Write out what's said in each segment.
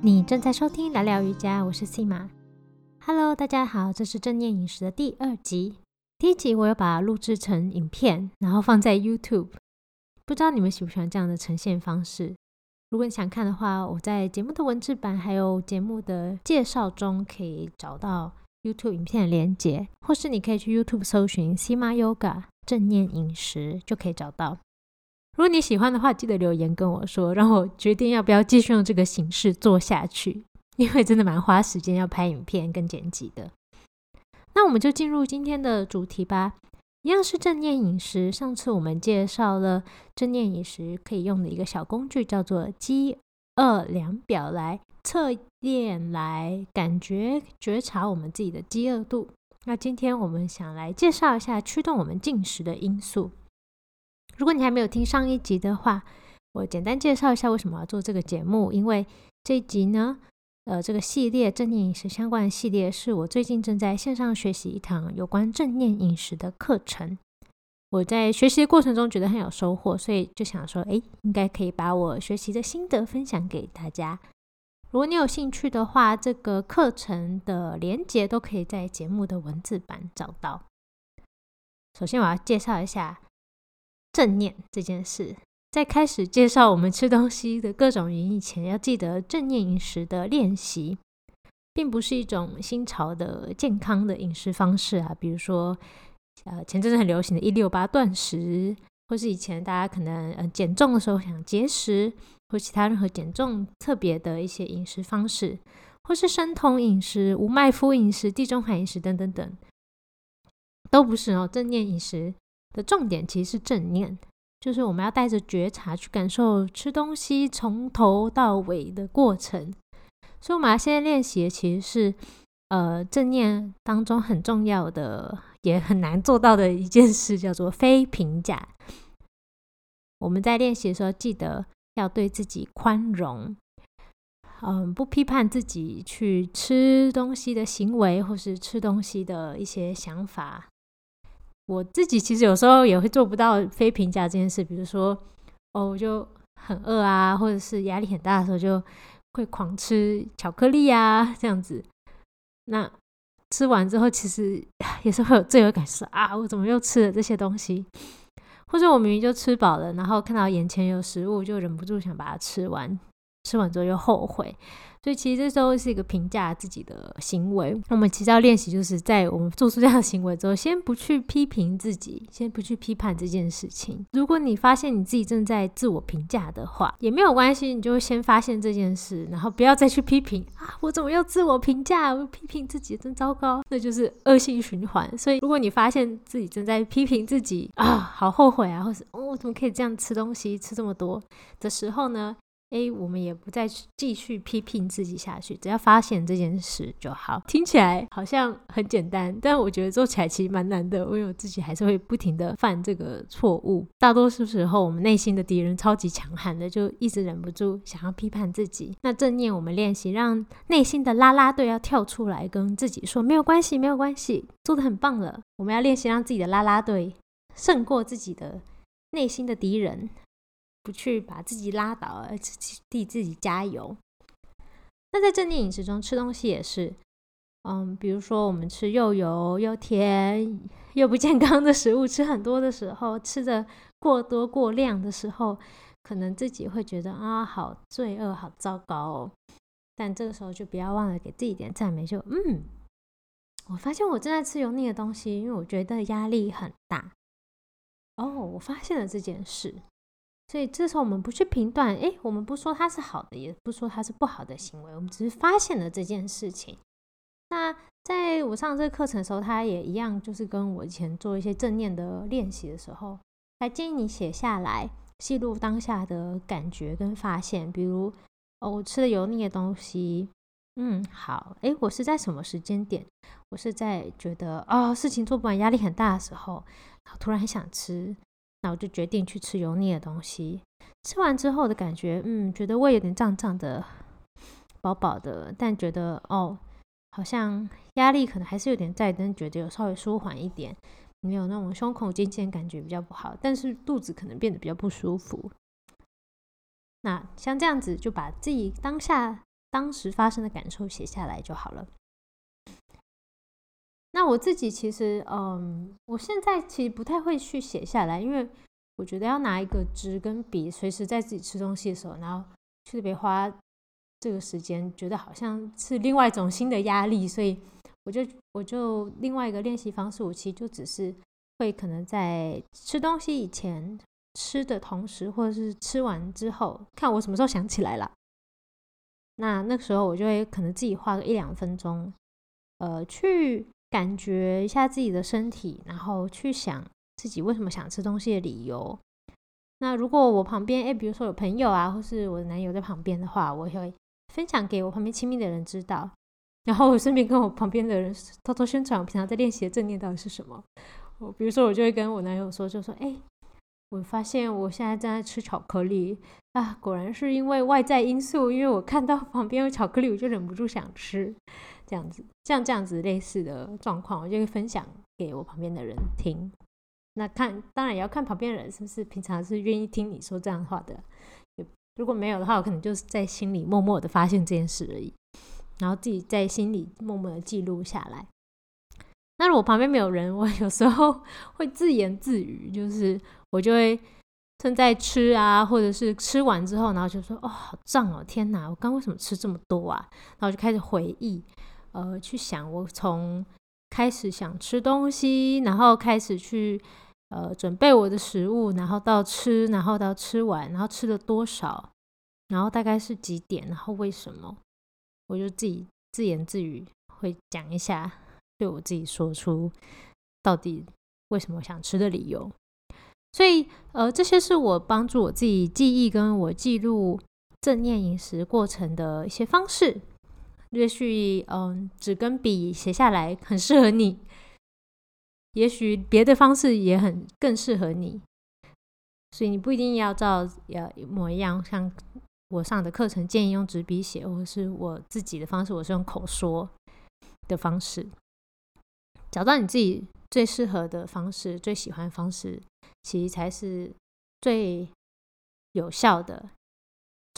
你正在收听聊聊瑜伽，我是 C 马。Hello，大家好，这是正念饮食的第二集。第一集我有把它录制成影片，然后放在 YouTube。不知道你们喜不喜欢这样的呈现方式？如果你想看的话，我在节目的文字版还有节目的介绍中可以找到 YouTube 影片的连接，或是你可以去 YouTube 搜寻 C 马 Yoga 正念饮食就可以找到。如果你喜欢的话，记得留言跟我说，让我决定要不要继续用这个形式做下去。因为真的蛮花时间要拍影片跟剪辑的。那我们就进入今天的主题吧，一样是正念饮食。上次我们介绍了正念饮食可以用的一个小工具，叫做饥饿量表，来测验、来感觉、觉察我们自己的饥饿度。那今天我们想来介绍一下驱动我们进食的因素。如果你还没有听上一集的话，我简单介绍一下为什么要做这个节目。因为这一集呢，呃，这个系列正念饮食相关的系列，是我最近正在线上学习一堂有关正念饮食的课程。我在学习的过程中觉得很有收获，所以就想说，哎，应该可以把我学习的心得分享给大家。如果你有兴趣的话，这个课程的连接都可以在节目的文字版找到。首先，我要介绍一下。正念这件事，在开始介绍我们吃东西的各种原因前，要记得正念饮食的练习，并不是一种新潮的健康的饮食方式啊。比如说，呃，前阵子很流行的“一六八断食”，或是以前大家可能呃减重的时候想节食，或其他任何减重特别的一些饮食方式，或是生酮饮食、无麦麸饮食、地中海饮食等等等，都不是哦。正念饮食。的重点其实是正念，就是我们要带着觉察去感受吃东西从头到尾的过程。所以，我们现在练习的其实是呃正念当中很重要的，也很难做到的一件事，叫做非评价。我们在练习的时候，记得要对自己宽容，嗯，不批判自己去吃东西的行为，或是吃东西的一些想法。我自己其实有时候也会做不到非评价这件事，比如说，哦，我就很饿啊，或者是压力很大的时候，就会狂吃巧克力啊，这样子。那吃完之后，其实 也是会有罪恶感，是啊，我怎么又吃了这些东西？或者我明明就吃饱了，然后看到眼前有食物，就忍不住想把它吃完，吃完之后又后悔。所以其实这时候是一个评价自己的行为。我们其实要练习，就是在我们做出这样的行为之后，先不去批评自己，先不去批判这件事情。如果你发现你自己正在自我评价的话，也没有关系，你就先发现这件事，然后不要再去批评啊！我怎么又自我评价？我批评自己真糟糕，那就是恶性循环。所以如果你发现自己正在批评自己啊，好后悔啊，或是哦，我怎么可以这样吃东西，吃这么多的时候呢？诶，我们也不再继续批评自己下去，只要发现这件事就好。听起来好像很简单，但我觉得做起来其实蛮难的。因为我自己还是会不停的犯这个错误。大多数时候，我们内心的敌人超级强悍的，就一直忍不住想要批判自己。那正念，我们练习让内心的啦啦队要跳出来，跟自己说没有关系，没有关系，做的很棒了。我们要练习让自己的啦啦队胜过自己的内心的敌人。不去把自己拉倒，而替自己加油。那在正念饮食中吃东西也是，嗯，比如说我们吃又油又甜又不健康的食物，吃很多的时候，吃的过多过量的时候，可能自己会觉得啊，好罪恶，好糟糕哦。但这个时候就不要忘了给自己一点赞美，就嗯，我发现我正在吃油腻的东西，因为我觉得压力很大。哦，我发现了这件事。所以这时候我们不去评断，哎，我们不说它是好的，也不说它是不好的行为，我们只是发现了这件事情。那在我上这个课程的时候，他也一样，就是跟我以前做一些正念的练习的时候，还建议你写下来，记录当下的感觉跟发现。比如，哦，我吃了油腻的东西，嗯，好，哎，我是在什么时间点？我是在觉得哦，事情做不完，压力很大的时候，然后突然很想吃。那我就决定去吃油腻的东西。吃完之后的感觉，嗯，觉得胃有点胀胀的、饱饱的，但觉得哦，好像压力可能还是有点在，但觉得有稍微舒缓一点，没有那种胸口尖尖感觉比较不好，但是肚子可能变得比较不舒服。那像这样子，就把自己当下当时发生的感受写下来就好了。那我自己其实，嗯，我现在其实不太会去写下来，因为我觉得要拿一个纸跟笔，随时在自己吃东西的时候，然后特别花这个时间，觉得好像是另外一种新的压力，所以我就我就另外一个练习方式，我其实就只是会可能在吃东西以前、吃的同时，或者是吃完之后，看我什么时候想起来了。那那个时候我就会可能自己花个一两分钟，呃，去。感觉一下自己的身体，然后去想自己为什么想吃东西的理由。那如果我旁边，哎，比如说有朋友啊，或是我的男友在旁边的话，我会分享给我旁边亲密的人知道。然后我顺便跟我旁边的人偷偷宣传我平常在练习的正念到底是什么。我比如说，我就会跟我男友说，就说，哎，我发现我现在正在吃巧克力啊，果然是因为外在因素，因为我看到旁边有巧克力，我就忍不住想吃。这样子，像这样子类似的状况，我就会分享给我旁边的人听。那看，当然也要看旁边人是不是平常是愿意听你说这样的话的。如果没有的话，我可能就是在心里默默的发现这件事而已，然后自己在心里默默的记录下来。那如果旁边没有人，我有时候 会自言自语，就是我就会正在吃啊，或者是吃完之后，然后就说：“哦，好胀哦，天哪，我刚为什么吃这么多啊？”然后就开始回忆。呃，去想我从开始想吃东西，然后开始去呃准备我的食物，然后到吃，然后到吃完，然后吃了多少，然后大概是几点，然后为什么，我就自己自言自语会讲一下，对我自己说出到底为什么想吃的理由。所以呃，这些是我帮助我自己记忆跟我记录正念饮食过程的一些方式。也许，嗯，纸跟笔写下来很适合你。也许别的方式也很更适合你，所以你不一定要照要一模一样。像我上的课程建议用纸笔写，或是我自己的方式，我是用口说的方式。找到你自己最适合的方式、最喜欢的方式，其实才是最有效的。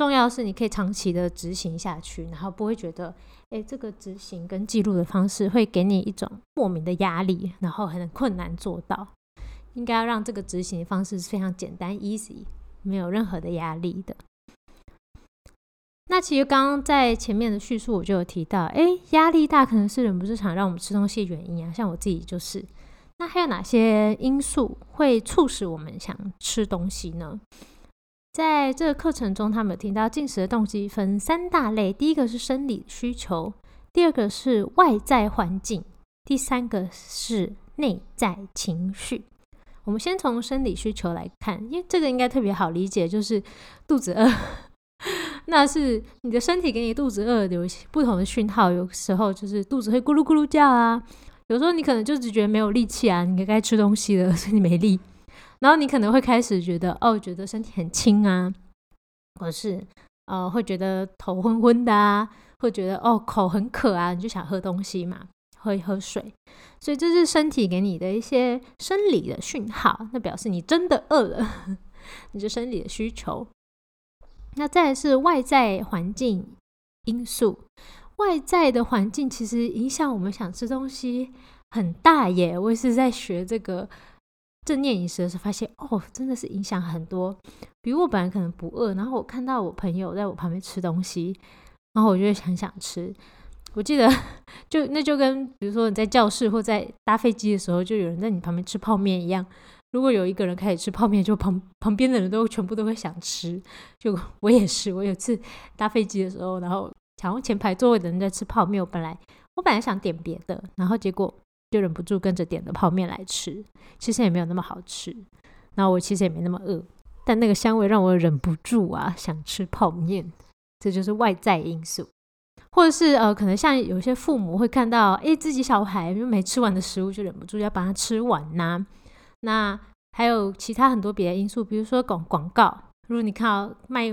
重要的是你可以长期的执行下去，然后不会觉得，哎，这个执行跟记录的方式会给你一种莫名的压力，然后很困难做到。应该要让这个执行方式非常简单、easy，没有任何的压力的。那其实刚刚在前面的叙述我就有提到，哎，压力大可能是忍不住想让我们吃东西的原因啊。像我自己就是，那还有哪些因素会促使我们想吃东西呢？在这个课程中，他们有听到进食的动机分三大类：第一个是生理需求，第二个是外在环境，第三个是内在情绪。我们先从生理需求来看，因为这个应该特别好理解，就是肚子饿，那是你的身体给你肚子饿有不同的讯号，有时候就是肚子会咕噜咕噜叫啊，有时候你可能就只觉得没有力气啊，你该吃东西了，所以你没力。然后你可能会开始觉得，哦，觉得身体很轻啊，或是呃，会觉得头昏昏的啊，会觉得哦，口很渴啊，你就想喝东西嘛，喝一喝水。所以这是身体给你的一些生理的讯号，那表示你真的饿了，你是生理的需求。那再是外在环境因素，外在的环境其实影响我们想吃东西很大耶。我也是在学这个。正念饮食的时候，发现哦，真的是影响很多。比如我本来可能不饿，然后我看到我朋友在我旁边吃东西，然后我就会很想吃。我记得 就那就跟比如说你在教室或在搭飞机的时候，就有人在你旁边吃泡面一样。如果有一个人开始吃泡面，就旁旁边的人都全部都会想吃。就我也是，我有次搭飞机的时候，然后抢前排座位的人在吃泡面，我本来我本来想点别的，然后结果。就忍不住跟着点了泡面来吃，其实也没有那么好吃。然后我其实也没那么饿，但那个香味让我忍不住啊想吃泡面。这就是外在因素，或者是呃，可能像有些父母会看到，哎，自己小孩没吃完的食物，就忍不住要把它吃完呐。那还有其他很多别的因素，比如说广广告，如果你看到卖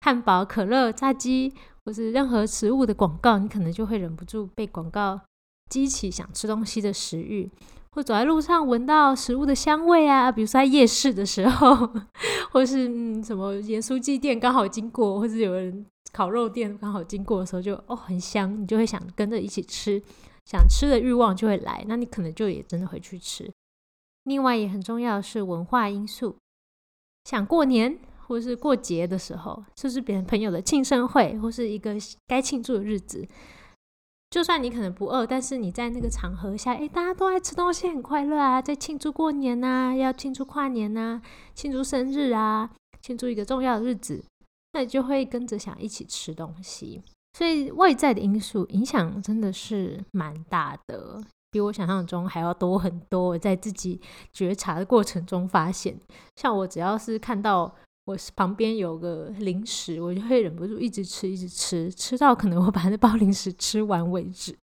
汉堡、可乐、炸鸡或是任何食物的广告，你可能就会忍不住被广告。激起想吃东西的食欲，或走在路上闻到食物的香味啊，比如说在夜市的时候，或是嗯什么盐酥鸡店刚好经过，或是有人烤肉店刚好经过的时候就哦很香，你就会想跟着一起吃，想吃的欲望就会来，那你可能就也真的会去吃。另外也很重要的是文化因素，想过年或是过节的时候，就是别人朋友的庆生会或是一个该庆祝的日子。就算你可能不饿，但是你在那个场合下，哎，大家都爱吃东西，很快乐啊，在庆祝过年呐，要庆祝跨年呐，庆祝生日啊，庆祝一个重要的日子，那你就会跟着想一起吃东西。所以外在的因素影响真的是蛮大的，比我想象中还要多很多。我在自己觉察的过程中发现，像我只要是看到。我旁边有个零食，我就会忍不住一直吃，一直吃，吃到可能我把那包零食吃完为止。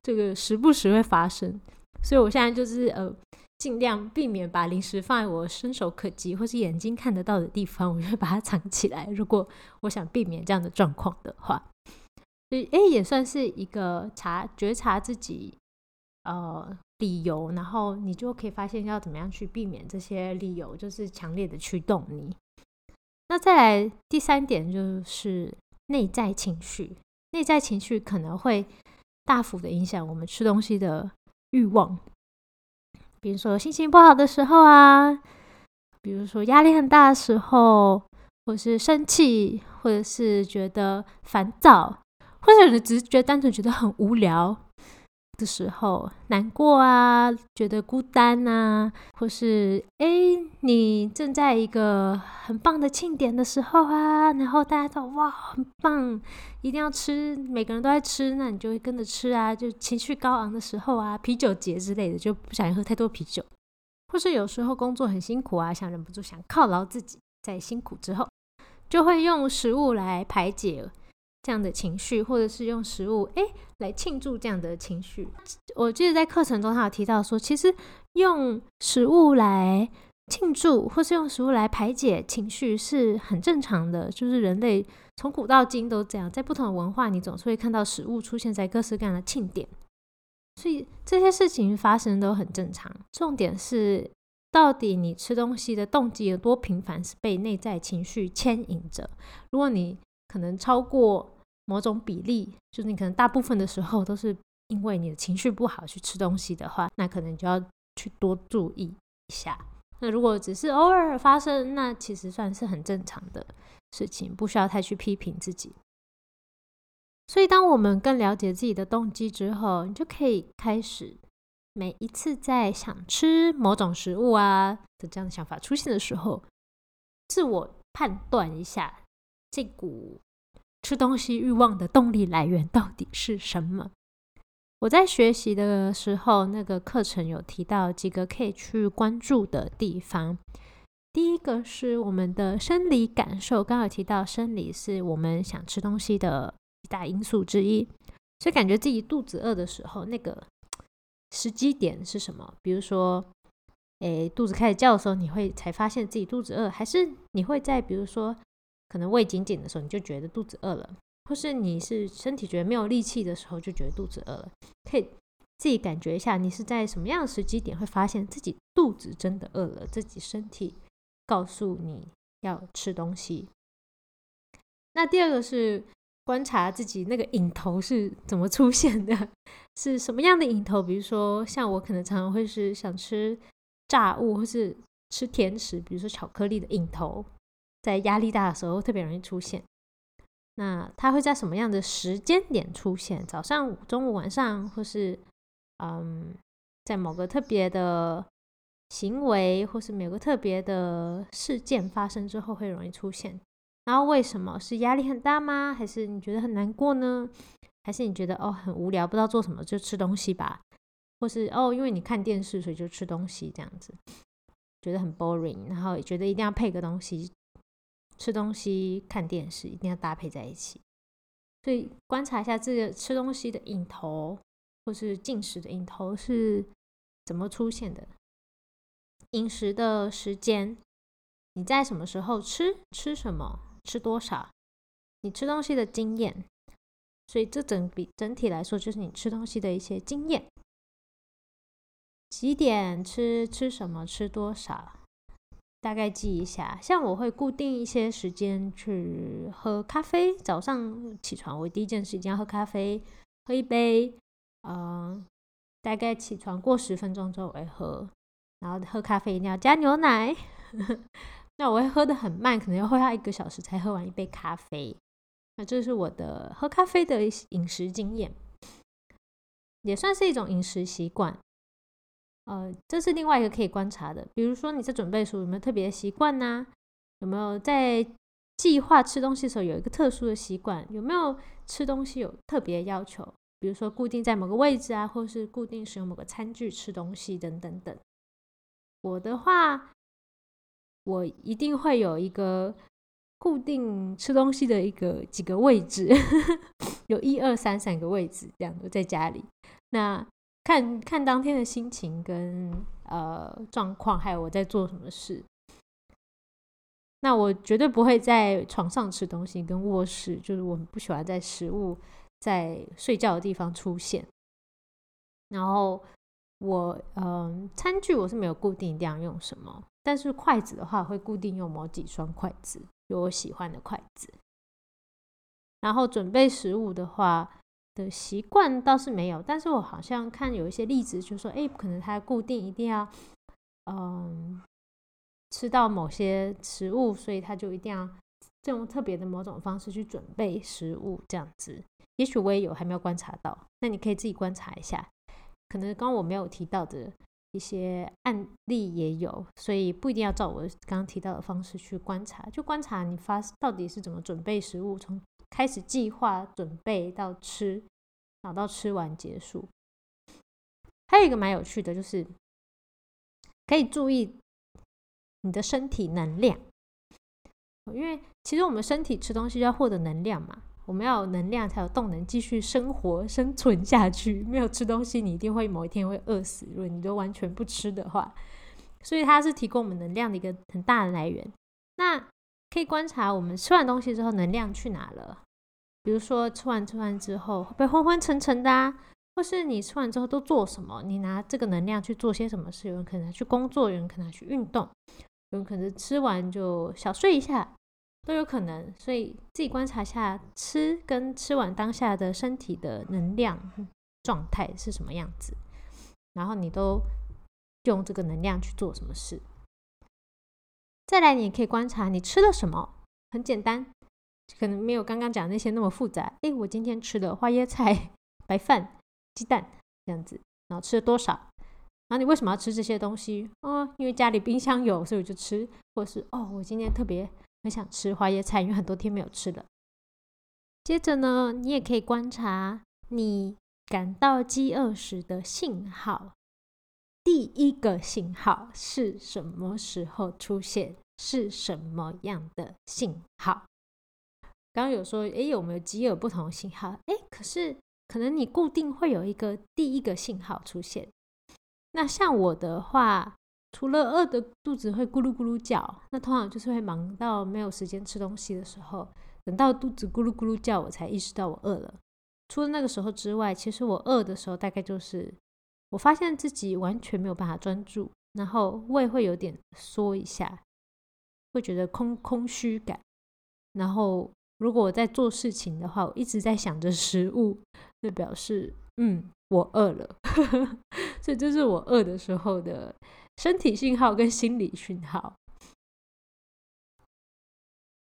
这个时不时会发生，所以我现在就是呃，尽量避免把零食放在我伸手可及或是眼睛看得到的地方，我就会把它藏起来。如果我想避免这样的状况的话，所以哎，也算是一个察觉察自己呃理由，然后你就可以发现要怎么样去避免这些理由，就是强烈的驱动你。那再来第三点就是内在情绪，内在情绪可能会大幅的影响我们吃东西的欲望。比如说心情不好的时候啊，比如说压力很大的时候，或是生气，或者是觉得烦躁，或者你只是觉得单纯觉得很无聊。的时候难过啊，觉得孤单啊，或是哎，你正在一个很棒的庆典的时候啊，然后大家都哇很棒，一定要吃，每个人都在吃，那你就会跟着吃啊。就情绪高昂的时候啊，啤酒节之类的，就不想喝太多啤酒，或是有时候工作很辛苦啊，想忍不住想犒劳自己，在辛苦之后，就会用食物来排解。这样的情绪，或者是用食物哎来庆祝这样的情绪。我记得在课程中，他有提到说，其实用食物来庆祝，或是用食物来排解情绪是很正常的。就是人类从古到今都这样，在不同的文化，你总是会看到食物出现在各式各样的庆典，所以这些事情发生都很正常。重点是，到底你吃东西的动机有多频繁，是被内在情绪牵引着。如果你可能超过。某种比例，就是你可能大部分的时候都是因为你的情绪不好去吃东西的话，那可能就要去多注意一下。那如果只是偶尔发生，那其实算是很正常的事情，不需要太去批评自己。所以，当我们更了解自己的动机之后，你就可以开始每一次在想吃某种食物啊的这样的想法出现的时候，自我判断一下这股。吃东西欲望的动力来源到底是什么？我在学习的时候，那个课程有提到几个可以去关注的地方。第一个是我们的生理感受，刚好提到生理是我们想吃东西的一大因素之一。所以感觉自己肚子饿的时候，那个时机点是什么？比如说，诶，肚子开始叫的时候，你会才发现自己肚子饿，还是你会在比如说？可能胃紧紧的时候，你就觉得肚子饿了；或是你是身体觉得没有力气的时候，就觉得肚子饿了。可以自己感觉一下，你是在什么样的时机点会发现自己肚子真的饿了，自己身体告诉你要吃东西。那第二个是观察自己那个瘾头是怎么出现的，是什么样的瘾头？比如说，像我可能常常会是想吃炸物，或是吃甜食，比如说巧克力的瘾头。在压力大的时候特别容易出现，那它会在什么样的时间点出现？早上、中午、晚上，或是嗯，在某个特别的行为，或是某个特别的事件发生之后会容易出现？然后为什么是压力很大吗？还是你觉得很难过呢？还是你觉得哦很无聊，不知道做什么就吃东西吧？或是哦因为你看电视所以就吃东西这样子，觉得很 boring，然后也觉得一定要配个东西。吃东西、看电视一定要搭配在一起，所以观察一下这个吃东西的瘾头，或是进食的瘾头是怎么出现的。饮食的时间，你在什么时候吃？吃什么？吃多少？你吃东西的经验，所以这整比整体来说就是你吃东西的一些经验。几点吃？吃什么？吃多少？大概记一下。像我会固定一些时间去喝咖啡，早上起床我第一件事一定要喝咖啡，喝一杯，嗯，大概起床过十分钟之后我会喝，然后喝咖啡一定要加牛奶。那我会喝的很慢，可能要喝它一个小时才喝完一杯咖啡。那这是我的喝咖啡的饮食经验，也算是一种饮食习惯。呃，这是另外一个可以观察的，比如说你在准备的时候有没有特别的习惯呢？有没有在计划吃东西的时候有一个特殊的习惯？有没有吃东西有特别要求？比如说固定在某个位置啊，或是固定使用某个餐具吃东西等等等。我的话，我一定会有一个固定吃东西的一个几个位置，有一二三三个位置这样的在家里。那看看当天的心情跟呃状况，还有我在做什么事。那我绝对不会在床上吃东西，跟卧室就是我不喜欢在食物在睡觉的地方出现。然后我嗯，餐具我是没有固定一定要用什么，但是筷子的话会固定用某几双筷子，有我喜欢的筷子。然后准备食物的话。的习惯倒是没有，但是我好像看有一些例子，就说，哎，可能他固定一定要，嗯，吃到某些食物，所以他就一定要这种特别的某种方式去准备食物，这样子。也许我也有还没有观察到，那你可以自己观察一下。可能刚刚我没有提到的一些案例也有，所以不一定要照我刚刚提到的方式去观察，就观察你发到底是怎么准备食物，从。开始计划准备到吃，然后到吃完结束。还有一个蛮有趣的，就是可以注意你的身体能量，因为其实我们身体吃东西要获得能量嘛，我们要有能量才有动能继续生活生存下去。没有吃东西，你一定会某一天会饿死。如果你都完全不吃的话，所以它是提供我们能量的一个很大的来源。那可以观察我们吃完东西之后能量去哪了。比如说吃完吃完之后会不昏昏沉沉的啊，或是你吃完之后都做什么？你拿这个能量去做些什么事？有人可能去工作，有人可能去运动，有人可能吃完就小睡一下，都有可能。所以自己观察一下吃跟吃完当下的身体的能量状态是什么样子，然后你都用这个能量去做什么事。再来，你也可以观察你吃了什么，很简单。可能没有刚刚讲那些那么复杂。哎，我今天吃的花椰菜、白饭、鸡蛋这样子，然后吃了多少？然后你为什么要吃这些东西？哦，因为家里冰箱有，所以我就吃。或是哦，我今天特别很想吃花椰菜，因为很多天没有吃了。接着呢，你也可以观察你感到饥饿时的信号。第一个信号是什么时候出现？是什么样的信号？刚刚有说，哎，有没有饥饿不同的信号？哎，可是可能你固定会有一个第一个信号出现。那像我的话，除了饿的肚子会咕噜咕噜叫，那通常就是会忙到没有时间吃东西的时候，等到肚子咕噜咕噜叫，我才意识到我饿了。除了那个时候之外，其实我饿的时候，大概就是我发现自己完全没有办法专注，然后胃会有点缩一下，会觉得空空虚感，然后。如果我在做事情的话，我一直在想着食物，就表示嗯，我饿了。所以这是我饿的时候的身体信号跟心理讯号。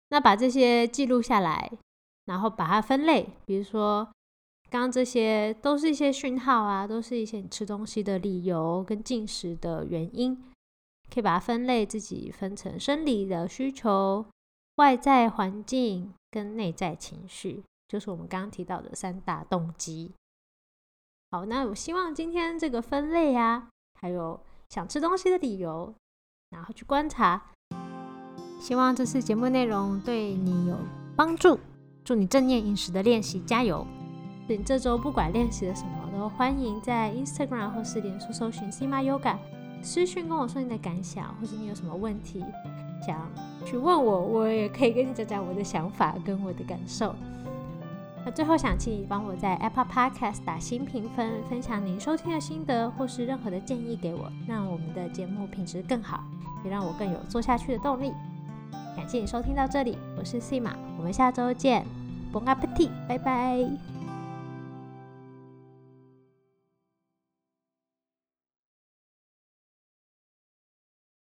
那把这些记录下来，然后把它分类，比如说刚刚这些都是一些讯号啊，都是一些你吃东西的理由跟进食的原因，可以把它分类，自己分成生理的需求、外在环境。跟内在情绪，就是我们刚刚提到的三大动机。好，那我希望今天这个分类啊，还有想吃东西的理由，然后去观察。希望这次节目内容对你有帮助，祝你正念饮食的练习加油！你这周不管练习了什么，都欢迎在 Instagram 或是脸书搜寻 Sima Yoga，私讯跟我说你的感想，或者你有什么问题。想去问我，我也可以跟你讲讲我的想法跟我的感受。那最后想请你帮我在 Apple Podcast 打新评分，分享您收听的心得或是任何的建议给我，让我们的节目品质更好，也让我更有做下去的动力。感谢你收听到这里，我是 C 马，我们下周见，Bon appetit，拜拜。